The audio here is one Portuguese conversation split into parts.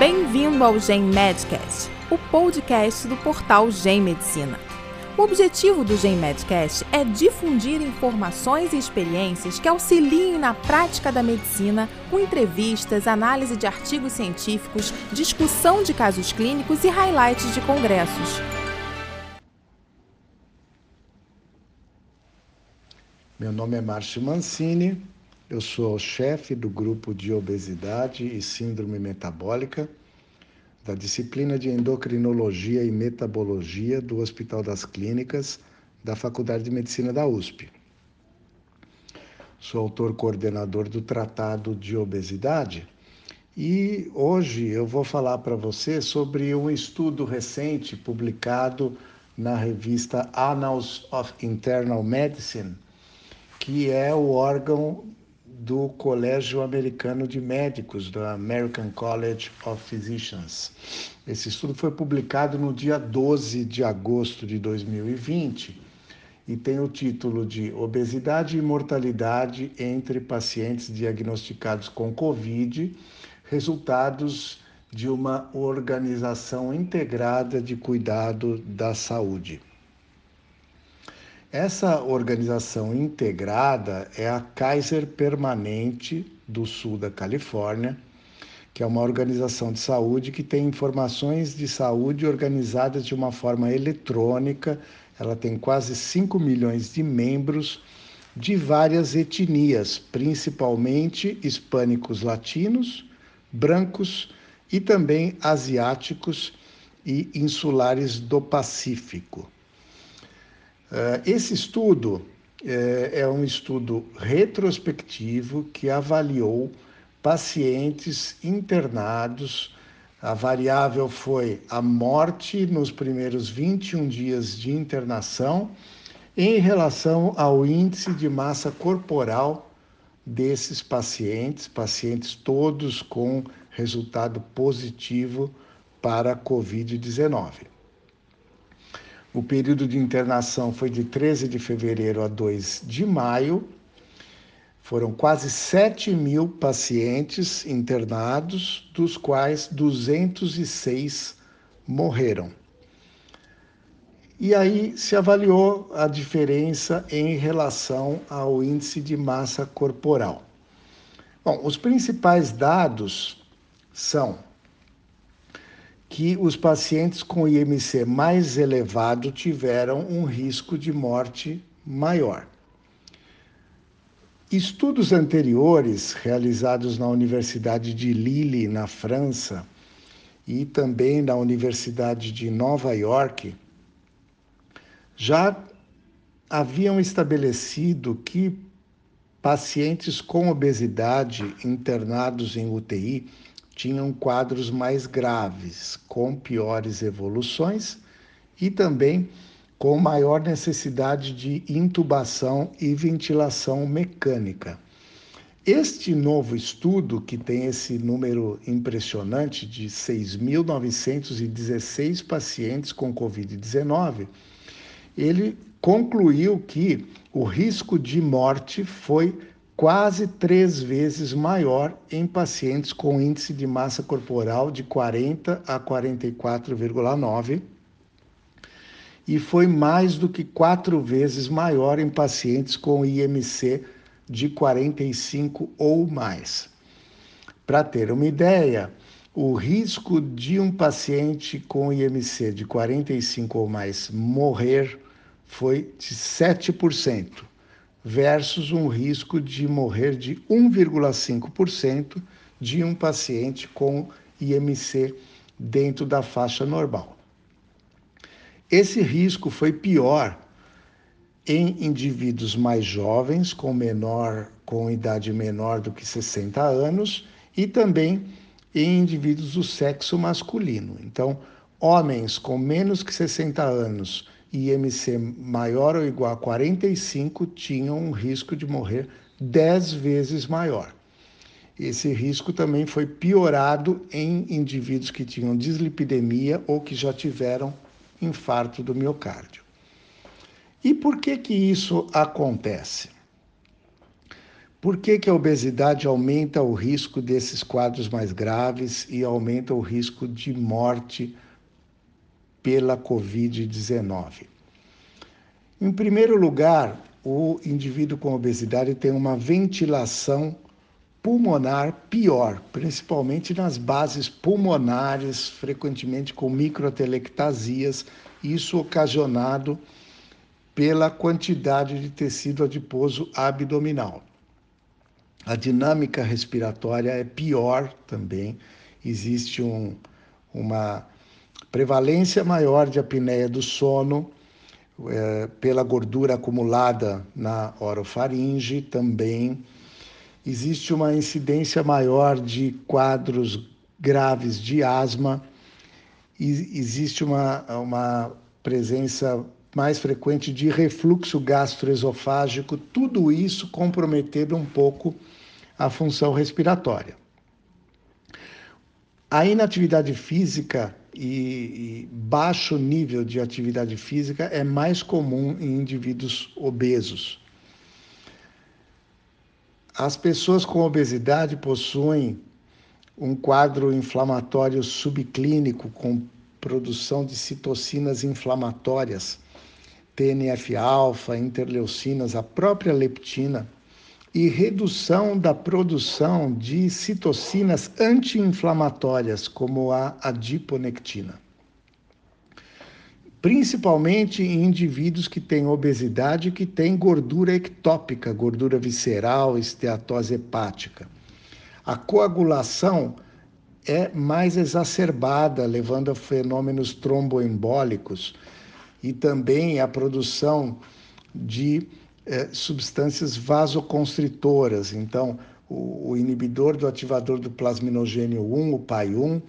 Bem-vindo ao Gen Medcast, o podcast do portal Gen Medicina. O objetivo do Gen Medcast é difundir informações e experiências que auxiliem na prática da medicina, com entrevistas, análise de artigos científicos, discussão de casos clínicos e highlights de congressos. Meu nome é Márcio Mancini, eu sou chefe do grupo de obesidade e síndrome metabólica da disciplina de endocrinologia e metabologia do Hospital das Clínicas da Faculdade de Medicina da USP. Sou autor coordenador do Tratado de Obesidade e hoje eu vou falar para você sobre um estudo recente publicado na revista Annals of Internal Medicine que é o órgão do Colégio Americano de Médicos, da American College of Physicians. Esse estudo foi publicado no dia 12 de agosto de 2020 e tem o título de Obesidade e Mortalidade entre pacientes diagnosticados com Covid, resultados de uma organização integrada de cuidado da saúde. Essa organização integrada é a Kaiser Permanente do sul da Califórnia, que é uma organização de saúde que tem informações de saúde organizadas de uma forma eletrônica. Ela tem quase 5 milhões de membros de várias etnias, principalmente hispânicos latinos, brancos e também asiáticos e insulares do Pacífico. Eh, esse estudo eh, é um estudo retrospectivo que avaliou pacientes internados. A variável foi a morte nos primeiros 21 dias de internação em relação ao índice de massa corporal desses pacientes, pacientes todos com resultado positivo para a Covid-19. O período de internação foi de 13 de fevereiro a 2 de maio. Foram quase 7 mil pacientes internados, dos quais 206 morreram. E aí se avaliou a diferença em relação ao índice de massa corporal. Bom, os principais dados são que os pacientes com IMC mais elevado tiveram um risco de morte maior. Estudos anteriores realizados na Universidade de Lille, na França, e também na Universidade de Nova York, já haviam estabelecido que pacientes com obesidade internados em UTI tinham quadros mais graves, com piores evoluções e também com maior necessidade de intubação e ventilação mecânica. Este novo estudo, que tem esse número impressionante de 6.916 pacientes com Covid-19, ele concluiu que o risco de morte foi quase três vezes maior em pacientes com índice de massa corporal de 40 a 44,9 e foi mais do que quatro vezes maior em pacientes com IMC de 45 ou mais. Para ter uma ideia, o risco de um paciente com IMC de 45 ou mais morrer foi de 7% versus um risco de morrer de 1,5% de um paciente com IMC dentro da faixa normal. Esse risco foi pior em indivíduos mais jovens, com menor com idade menor do que 60 anos e também em indivíduos do sexo masculino. Então, homens com menos que 60 anos IMC maior ou igual a 45 tinham um risco de morrer 10 vezes maior. Esse risco também foi piorado em indivíduos que tinham dislipidemia ou que já tiveram infarto do miocárdio. E por que que isso acontece? Por que, que a obesidade aumenta o risco desses quadros mais graves e aumenta o risco de morte pela Covid-19? Em primeiro lugar, o indivíduo com obesidade tem uma ventilação pulmonar pior, principalmente nas bases pulmonares, frequentemente com microtelectasias, isso ocasionado pela quantidade de tecido adiposo abdominal. A dinâmica respiratória é pior também, existe um, uma prevalência maior de apneia do sono é, pela gordura acumulada na orofaringe também. Existe uma incidência maior de quadros graves de asma, e existe uma, uma presença mais frequente de refluxo gastroesofágico, tudo isso comprometendo um pouco a função respiratória. A inatividade física e, e, baixo nível de atividade física é mais comum em indivíduos obesos. As pessoas com obesidade possuem um quadro inflamatório subclínico com produção de citocinas inflamatórias TNF-alfa, interleucinas, a própria leptina e redução da produção de citocinas anti-inflamatórias, como a adiponectina. Principalmente em indivíduos que têm obesidade e que têm gordura ectópica, gordura visceral, esteatose hepática. A coagulação é mais exacerbada, levando a fenômenos tromboembólicos, e também a produção de eh, substâncias vasoconstritoras. Então, o, o, inibidor do ativador do plasminogênio 1, o PAI-1,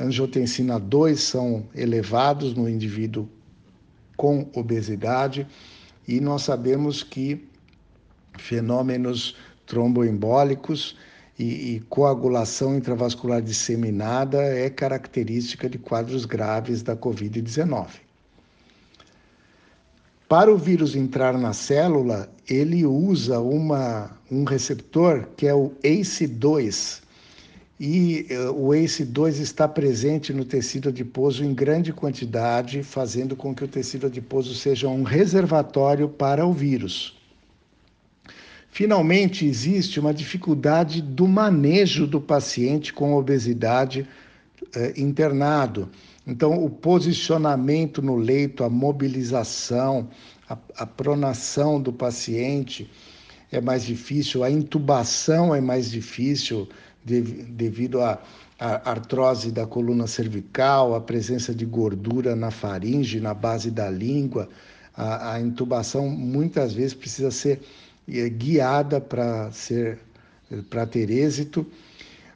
angiotensina 2 são elevados no indivíduo com obesidade e nós sabemos que fenômenos tromboembólicos e, e, coagulação intravascular disseminada é característica de quadros graves da Covid-19. Para o vírus entrar na célula, ele usa uma, um receptor que é o ACE2. E uh, o ACE2 está presente no tecido adiposo em grande quantidade, fazendo com que o tecido adiposo seja um reservatório para o vírus. Finalmente, existe uma dificuldade do manejo do paciente com obesidade uh, internado. Então, o posicionamento no leito, a mobilização, a, a pronação do paciente é mais difícil, a intubação é mais difícil de, devido à artrose da coluna cervical, a presença de gordura na faringe, na base da língua. A, a intubação muitas vezes precisa ser é, guiada para ser para ter êxito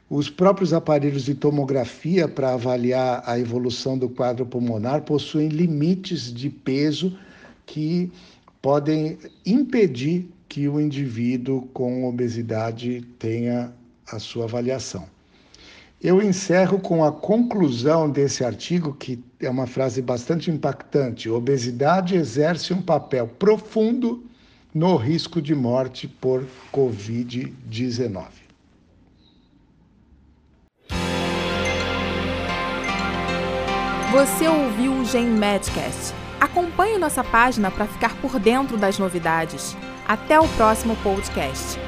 os próprios aparelhos de tomografia para avaliar a evolução do quadro pulmonar possuem limites de peso que podem impedir que o indivíduo com obesidade tenha a sua avaliação. Eu encerro com a conclusão desse artigo, que é uma frase bastante impactante: obesidade exerce um papel profundo no risco de morte por Covid-19. Você ouviu o Gen Medcast. Acompanhe nossa página para ficar por dentro das novidades. Até o próximo podcast.